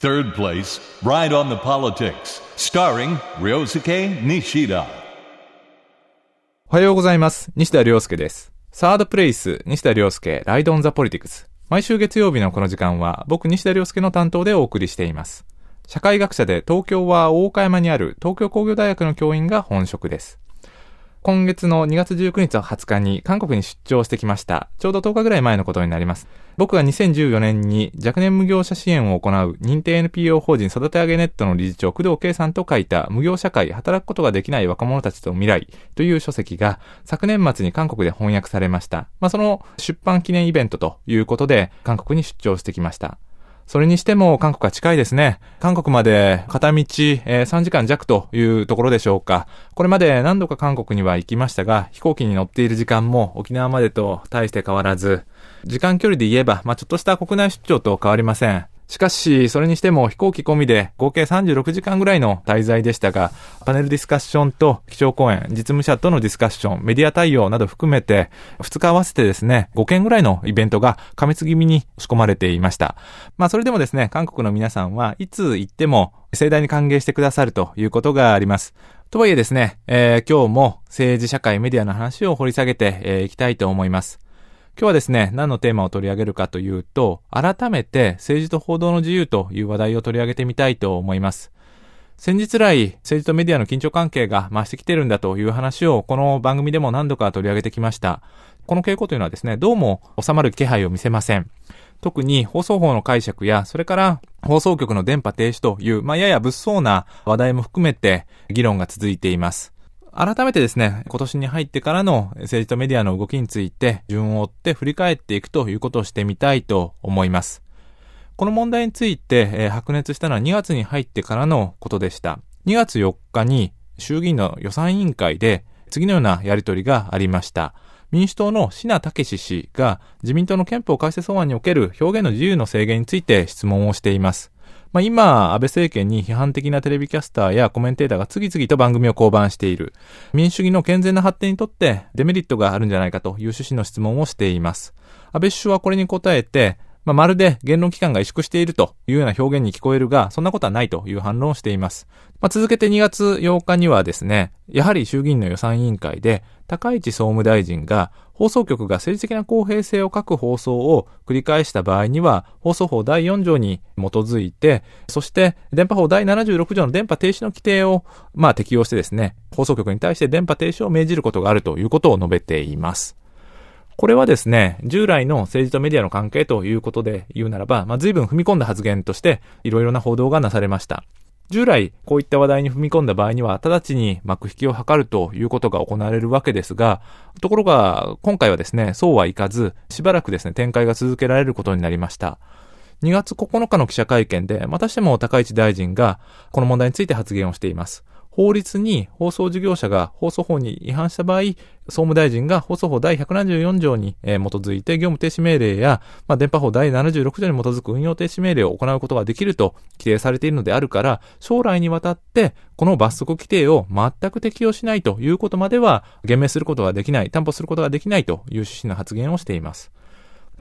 Third place, Ride on the Politics, starring Ryosuke Nishida. おはようございます。西田亮介です。サードプレイス、西田亮介、ライドオンザポリティクス。毎週月曜日のこの時間は、僕西田亮介の担当でお送りしています。社会学者で東京は大岡山にある東京工業大学の教員が本職です。今月の2月19日と20日に韓国に出張してきました。ちょうど10日ぐらい前のことになります。僕が2014年に若年無業者支援を行う認定 NPO 法人育て上げネットの理事長工藤圭さんと書いた無業社会働くことができない若者たちと未来という書籍が昨年末に韓国で翻訳されました。まあ、その出版記念イベントということで韓国に出張してきました。それにしても韓国は近いですね。韓国まで片道、えー3時間弱というところでしょうか。これまで何度か韓国には行きましたが、飛行機に乗っている時間も沖縄までと大して変わらず、時間距離で言えば、まあ、ちょっとした国内出張と変わりません。しかし、それにしても飛行機込みで合計36時間ぐらいの滞在でしたが、パネルディスカッションと基調講演、実務者とのディスカッション、メディア対応など含めて、2日合わせてですね、5件ぐらいのイベントが過密気味に仕込まれていました。まあそれでもですね、韓国の皆さんはいつ行っても盛大に歓迎してくださるということがあります。とはいえですね、えー今日も政治社会メディアの話を掘り下げてえーいきたいと思います。今日はですね、何のテーマを取り上げるかというと、改めて政治と報道の自由という話題を取り上げてみたいと思います。先日来、政治とメディアの緊張関係が増してきてるんだという話をこの番組でも何度か取り上げてきました。この傾向というのはですね、どうも収まる気配を見せません。特に放送法の解釈や、それから放送局の電波停止という、まあ、やや物騒な話題も含めて議論が続いています。改めてですね、今年に入ってからの政治とメディアの動きについて順を追って振り返っていくということをしてみたいと思います。この問題について、えー白熱したのは2月に入ってからのことでした。2月4日に衆議院の予算委員会で次のようなやり取りがありました。民主党の品武氏が自民党の憲法改正草案における表現の自由の制限について質問をしています。まあ、今、安倍政権に批判的なテレビキャスターやコメンテーターが次々と番組を降板している。民主主義の健全な発展にとってデメリットがあるんじゃないかという趣旨の質問をしています。安倍首相はこれに答えて、まあ、まるで言論機関が萎縮しているというような表現に聞こえるが、そんなことはないという反論をしています。まあ、続けて2月8日にはですね、やはり衆議院の予算委員会で、高市総務大臣が、放送局が政治的な公平性を欠く放送を繰り返した場合には、放送法第4条に基づいて、そして電波法第76条の電波停止の規定を、まあ、適用してですね、放送局に対して電波停止を命じることがあるということを述べています。これはですね、従来の政治とメディアの関係ということで言うならば、まあ、随分踏み込んだ発言として、いろいろな報道がなされました。従来、こういった話題に踏み込んだ場合には、直ちに幕引きを図るということが行われるわけですが、ところが、今回はですね、そうはいかず、しばらくですね、展開が続けられることになりました。2月9日の記者会見で、またしても高市大臣が、この問題について発言をしています。法律に放送事業者が放送法に違反した場合、総務大臣が放送法第174条に基づいて業務停止命令や、まあ、電波法第76条に基づく運用停止命令を行うことができると規定されているのであるから、将来にわたってこの罰則規定を全く適用しないということまでは言明することができない、担保することができないという趣旨の発言をしています。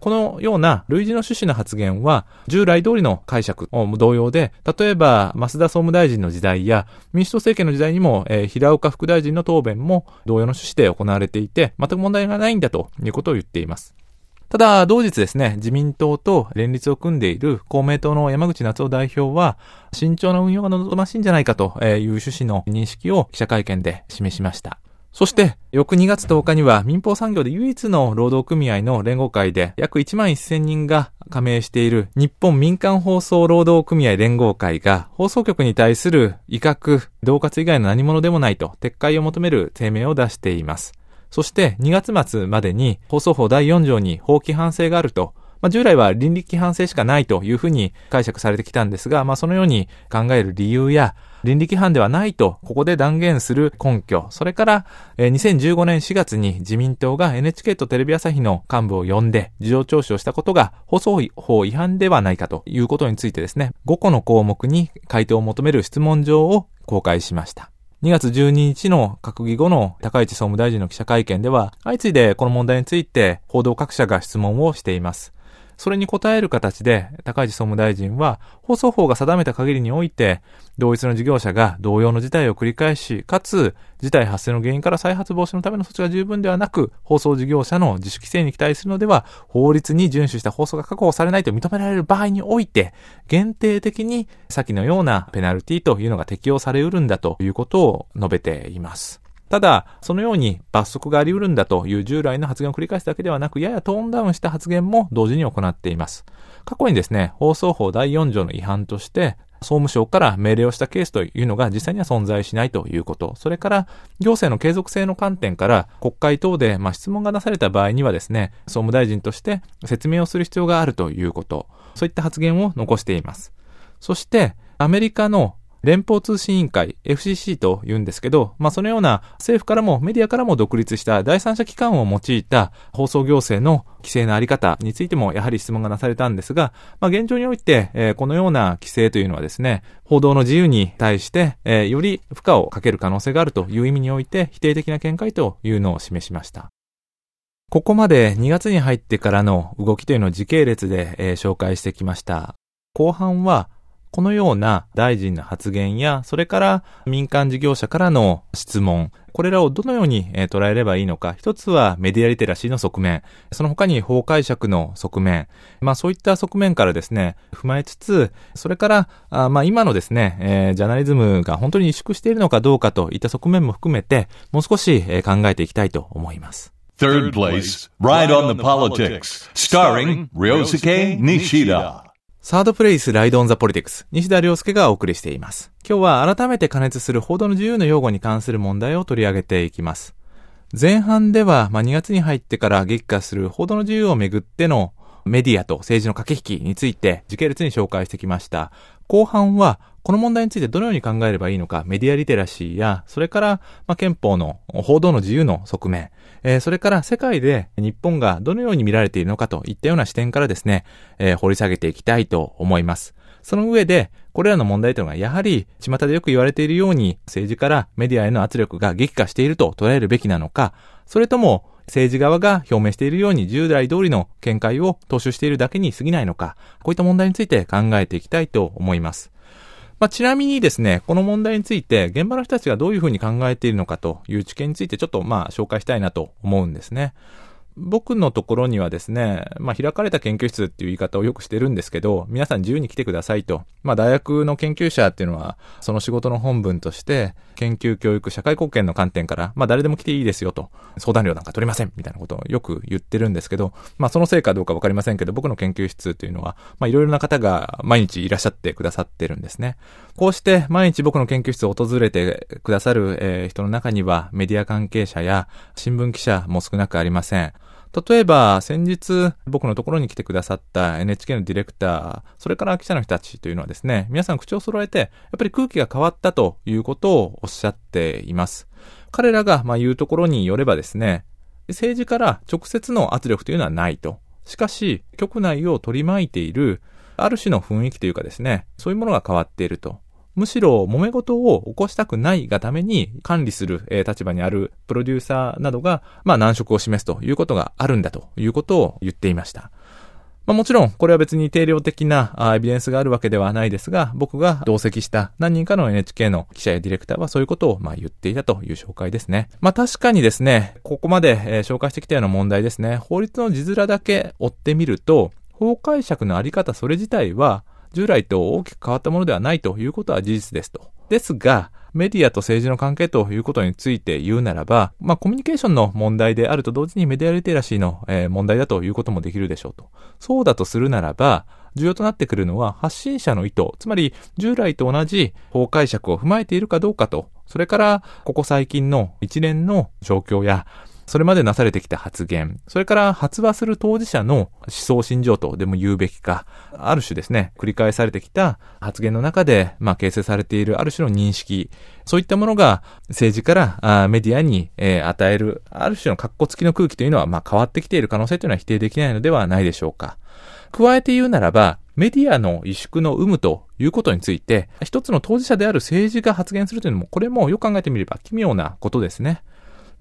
このような類似の趣旨の発言は、従来通りの解釈も同様で、例えば、増田総務大臣の時代や、民主党政権の時代にも、えー平岡副大臣の答弁も同様の趣旨で行われていて、全く問題がないんだということを言っています。ただ、同日ですね、自民党と連立を組んでいる公明党の山口夏夫代表は、慎重な運用が望ましいんじゃないかという趣旨の認識を記者会見で示しました。そして、翌2月10日には民放産業で唯一の労働組合の連合会で約1万1000人が加盟している日本民間放送労働組合連合会が放送局に対する威嚇、恫喝以外の何者でもないと撤回を求める声明を出しています。そして2月末までに放送法第4条に法規範性があるとまあ、従来は倫理規範性しかないというふうに解釈されてきたんですが、まあ、そのように考える理由や、倫理規範ではないと、ここで断言する根拠、それから、えー2015年4月に自民党が NHK とテレビ朝日の幹部を呼んで、事情聴取をしたことが放送法違反ではないかということについてですね、5個の項目に回答を求める質問状を公開しました。2月12日の閣議後の高市総務大臣の記者会見では、相次いでこの問題について報道各社が質問をしています。それに応える形で、高市総務大臣は、放送法が定めた限りにおいて、同一の事業者が同様の事態を繰り返し、かつ、事態発生の原因から再発防止のための措置が十分ではなく、放送事業者の自主規制に期待するのでは、法律に遵守した放送が確保されないと認められる場合において、限定的に先のようなペナルティというのが適用されうるんだということを述べています。ただ、そのように罰則があり得るんだという従来の発言を繰り返すだけではなく、ややトーンダウンした発言も同時に行っています。過去にですね、放送法第4条の違反として、総務省から命令をしたケースというのが実際には存在しないということ。それから、行政の継続性の観点から国会等で、ま、質問が出された場合にはですね、総務大臣として説明をする必要があるということ。そういった発言を残しています。そして、アメリカの連邦通信委員会、FCC と言うんですけど、まあそのような政府からもメディアからも独立した第三者機関を用いた放送行政の規制のあり方についてもやはり質問がなされたんですが、まあ現状において、えー、このような規制というのはですね、報道の自由に対して、えー、より負荷をかける可能性があるという意味において否定的な見解というのを示しました。ここまで2月に入ってからの動きというのを時系列で、えー、紹介してきました。後半はこのような大臣の発言や、それから民間事業者からの質問、これらをどのように捉えればいいのか。一つはメディアリテラシーの側面。その他に法解釈の側面。まあそういった側面からですね、踏まえつつ、それから、あまあ今のですね、えー、ジャーナリズムが本当に萎縮しているのかどうかといった側面も含めて、もう少し考えていきたいと思います。Third place, Ride on the Politics, starring Ryosuke Nishida. サードプレイスライドオンザポリティクス、西田亮介がお送りしています。今日は改めて加熱する報道の自由の用語に関する問題を取り上げていきます。前半では、まあ、2月に入ってから激化する報道の自由をめぐってのメディアと政治の駆け引きについて時系列に紹介してきました。後半は、この問題についてどのように考えればいいのか、メディアリテラシーや、それから、まあ、憲法の報道の自由の側面、えー、それから世界で日本がどのように見られているのかといったような視点からですね、えー、掘り下げていきたいと思います。その上で、これらの問題というのがやはり、巷でよく言われているように、政治からメディアへの圧力が激化していると捉えるべきなのか、それとも、政治側が表明しているように従来通りの見解を踏襲しているだけに過ぎないのか、こういった問題について考えていきたいと思います。まあ、ちなみにですね、この問題について、現場の人たちがどういうふうに考えているのかという知見についてちょっとまあ紹介したいなと思うんですね。僕のところにはですね、まあ、開かれた研究室っていう言い方をよくしてるんですけど、皆さん自由に来てくださいと。まあ、大学の研究者っていうのは、その仕事の本文として、研究教育社会貢献の観点から、まあ、誰でも来ていいですよと。相談料なんか取りませんみたいなことをよく言ってるんですけど、まあ、そのせいかどうかわかりませんけど、僕の研究室というのは、まあ、いろいろな方が毎日いらっしゃってくださってるんですね。こうして毎日僕の研究室を訪れてくださる、えー、人の中には、メディア関係者や新聞記者も少なくありません。例えば、先日、僕のところに来てくださった NHK のディレクター、それから記者の人たちというのはですね、皆さん口を揃えて、やっぱり空気が変わったということをおっしゃっています。彼らが、まあ、言うところによればですね、政治から直接の圧力というのはないと。しかし、局内を取り巻いている、ある種の雰囲気というかですね、そういうものが変わっていると。むしろ揉め事を起こしたくないがために管理する、え、立場にあるプロデューサーなどが、まあ難色を示すということがあるんだということを言っていました。まあ、もちろん、これは別に定量的なエビデンスがあるわけではないですが、僕が同席した何人かの NHK の記者やディレクターはそういうことをま言っていたという紹介ですね。まあ確かにですね、ここまで、え、紹介してきたような問題ですね、法律の字面だけ追ってみると、法解釈のあり方それ自体は、従来と大きく変わったものではないということは事実ですと。ですが、メディアと政治の関係ということについて言うならば、まあコミュニケーションの問題であると同時にメディアリテラシーの、えー、問題だということもできるでしょうと。そうだとするならば、重要となってくるのは発信者の意図、つまり従来と同じ法解釈を踏まえているかどうかと、それからここ最近の一連の状況やそれまでなされてきた発言、それから発話する当事者の思想心情とでも言うべきか、ある種ですね、繰り返されてきた発言の中で、まあ、形成されているある種の認識、そういったものが政治からあメディアに、えー、与える、ある種の格好付きの空気というのは、まあ、変わってきている可能性というのは否定できないのではないでしょうか。加えて言うならば、メディアの萎縮の有無ということについて、一つの当事者である政治が発言するというのも、これもよく考えてみれば奇妙なことですね。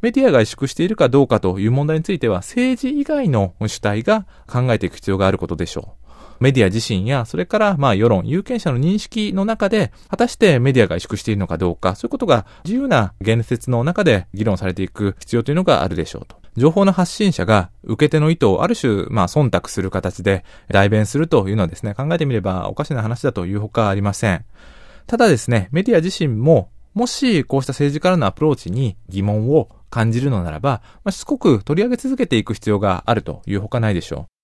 メディアが萎縮しているかどうかという問題については政治以外の主体が考えていく必要があることでしょう。メディア自身や、それからまあ世論、有権者の認識の中で、果たしてメディアが萎縮しているのかどうか、そういうことが自由な言説の中で議論されていく必要というのがあるでしょうと。情報の発信者が受け手の意図をある種、まあ、忖度する形で代弁するというのはですね、考えてみればおかしな話だというほかありません。ただですね、メディア自身も、もしこうした政治からのアプローチに疑問を感じるのならば、まあ、しつこく取り上げ続けていく必要があるというほかないでしょう。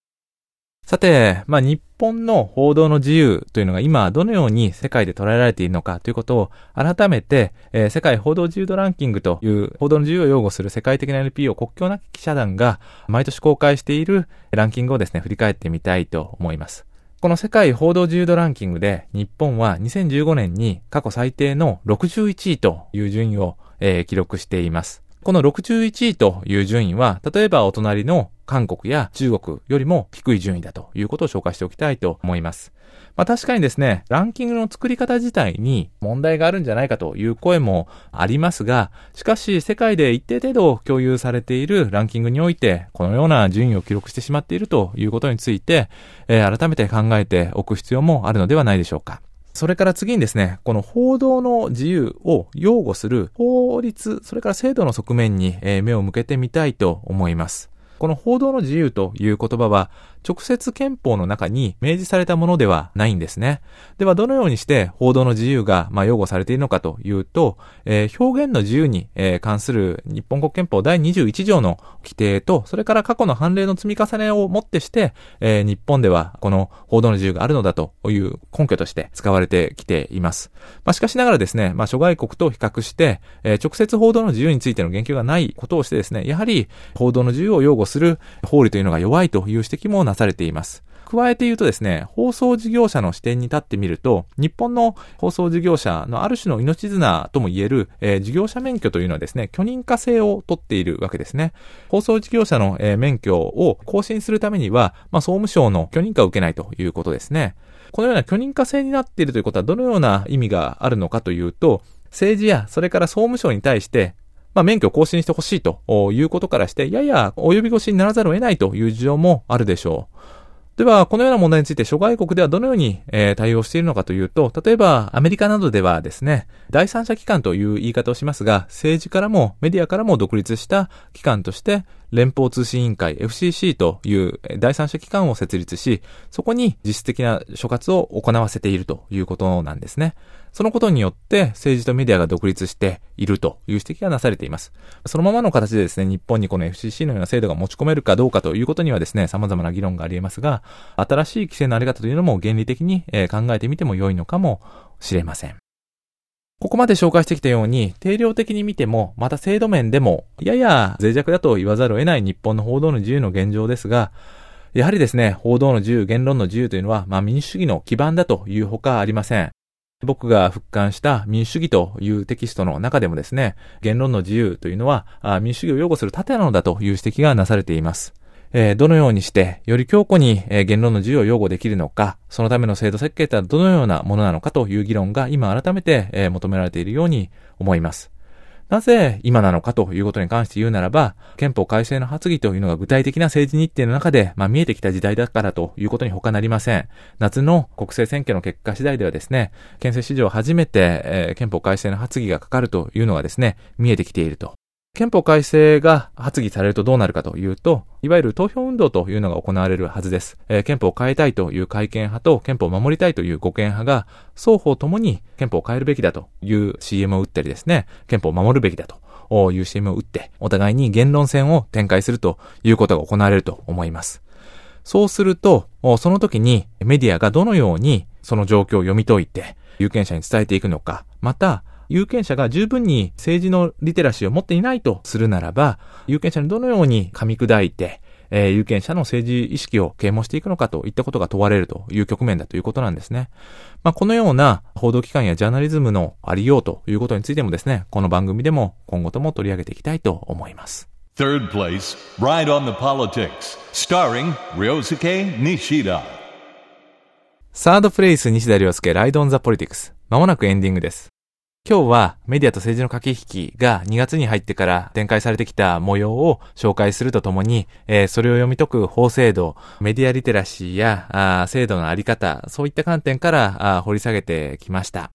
さて、まあ、日本の報道の自由というのが今どのように世界で捉えられているのかということを改めて、えー、世界報道自由度ランキングという報道の自由を擁護する世界的な NPO 国境なき記者団が毎年公開しているランキングをですね、振り返ってみたいと思います。この世界報道自由度ランキングで日本は2015年に過去最低の61位という順位を、えー、記録しています。この61位という順位は、例えばお隣の韓国や中国よりも低い順位だということを紹介しておきたいと思います。まあ確かにですね、ランキングの作り方自体に問題があるんじゃないかという声もありますが、しかし世界で一定程度共有されているランキングにおいて、このような順位を記録してしまっているということについて、えー、改めて考えておく必要もあるのではないでしょうか。それから次にですね、この報道の自由を擁護する法律、それから制度の側面に目を向けてみたいと思います。この報道の自由という言葉は、直接憲法の中に明示されたものではないんですね。では、どのようにして報道の自由が、まあ、擁護されているのかというと、えー、表現の自由に、えー、関する日本国憲法第21条の規定と、それから過去の判例の積み重ねをもってして、えー、日本ではこの報道の自由があるのだという根拠として使われてきています。まあ、しかしながらですね、まあ、諸外国と比較して、え直接報道の自由についての言及がないことをしてですね、やはり報道の自由を擁護する法理というのが弱いという指摘もなされています。加えて言うとですね、放送事業者の視点に立ってみると、日本の放送事業者のある種の命綱とも言える、えー、事業者免許というのはですね、許認可制を取っているわけですね。放送事業者の、えー、免許を更新するためには、まあ、総務省の許認可を受けないということですね。このような許認可制になっているということはどのような意味があるのかというと、政治やそれから総務省に対してまあ、免許を更新してほしいということからして、やや及び腰にならざるを得ないという事情もあるでしょう。では、このような問題について諸外国ではどのように、え、対応しているのかというと、例えばアメリカなどではですね、第三者機関という言い方をしますが、政治からもメディアからも独立した機関として、連邦通信委員会 FCC という第三者機関を設立し、そこに実質的な諸活を行わせているということなんですね。そのことによって政治とメディアが独立しているという指摘がなされています。そのままの形でですね、日本にこの FCC のような制度が持ち込めるかどうかということにはですね、様々な議論があり得ますが、新しい規制のあり方というのも原理的に考えてみても良いのかもしれません。ここまで紹介してきたように、定量的に見ても、また制度面でも、やや脆弱だと言わざるを得ない日本の報道の自由の現状ですが、やはりですね、報道の自由、言論の自由というのは、まあ民主主義の基盤だというほかありません。僕が復刊した民主主義というテキストの中でもですね、言論の自由というのは民主主義を擁護する盾なのだという指摘がなされています。えー、どのようにして、より強固に、えー、言論の自由を擁護できるのか、そのための制度設計とはどのようなものなのかという議論が今改めて、えー、求められているように思います。なぜ今なのかということに関して言うならば、憲法改正の発議というのが具体的な政治日程の中で、まあ、見えてきた時代だからということに他なりません。夏の国政選挙の結果次第ではですね、憲政史上初めて、えー、憲法改正の発議がかかるというのがですね、見えてきていると憲法改正が発議されるとどうなるかというと、いわゆる投票運動というのが行われるはずです。えー、憲法を変えたいという改憲派と憲法を守りたいという護憲派が、双方ともに憲法を変えるべきだという CM を打ったりですね、憲法を守るべきだという CM を打って、お互いに言論戦を展開するということが行われると思います。そうすると、その時にメディアがどのようにその状況を読み解いて、有権者に伝えていくのか、また、有権者が十分に政治のリテラシーを持っていないとするならば、有権者にどのように噛み砕いて、えー、有権者の政治意識を啓蒙していくのかといったことが問われるという局面だということなんですね。まあ、このような報道機関やジャーナリズムのありようということについてもですね、この番組でも今後とも取り上げていきたいと思います。Third place, Ride on the Politics, starring Ryosuke Nishida. サードプレイス西田亮介、ライドオンザポリティクス。まもなくエンディングです。今日はメディアと政治の駆け引きが2月に入ってから展開されてきた模様を紹介するとともに、えー、それを読み解く法制度、メディアリテラシーやあ制度のあり方、そういった観点からあ掘り下げてきました。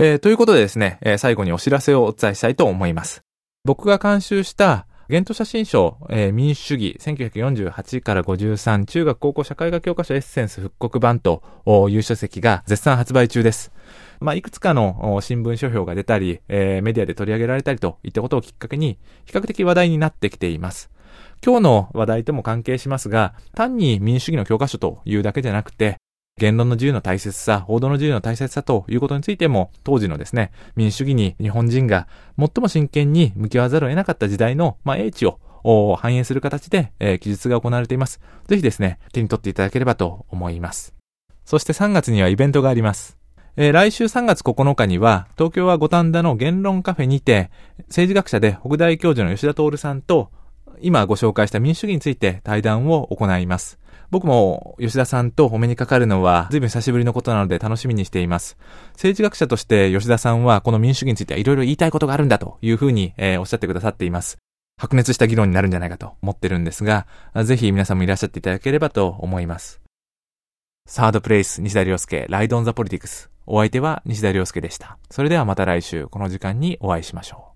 えー、ということでですね、えー、最後にお知らせをお伝えしたいと思います。僕が監修した現都写真賞、えー、民主主義1948から53中学高校社会学教科書エッセンス復刻版という書籍が絶賛発売中です。まあ、いくつかの新聞書評が出たり、えー、メディアで取り上げられたりといったことをきっかけに、比較的話題になってきています。今日の話題とも関係しますが、単に民主主義の教科書というだけじゃなくて、言論の自由の大切さ、報道の自由の大切さということについても、当時のですね、民主主義に日本人が最も真剣に向き合わざるを得なかった時代の、まあ、英知を反映する形で、えー、記述が行われています。ぜひですね、手に取っていただければと思います。そして3月にはイベントがあります。えー、来週3月9日には、東京は五反田の言論カフェにて、政治学者で北大教授の吉田徹さんと、今ご紹介した民主主義について対談を行います。僕も吉田さんとお目にかかるのは随分久しぶりのことなので楽しみにしています。政治学者として吉田さんはこの民主主義についてはいろいろ言いたいことがあるんだというふうに、えー、おっしゃってくださっています。白熱した議論になるんじゃないかと思ってるんですが、ぜひ皆さんもいらっしゃっていただければと思います。サードプレイス、西田亮介、ライドオンザポリティクス。お相手は西田亮介でした。それではまた来週、この時間にお会いしましょう。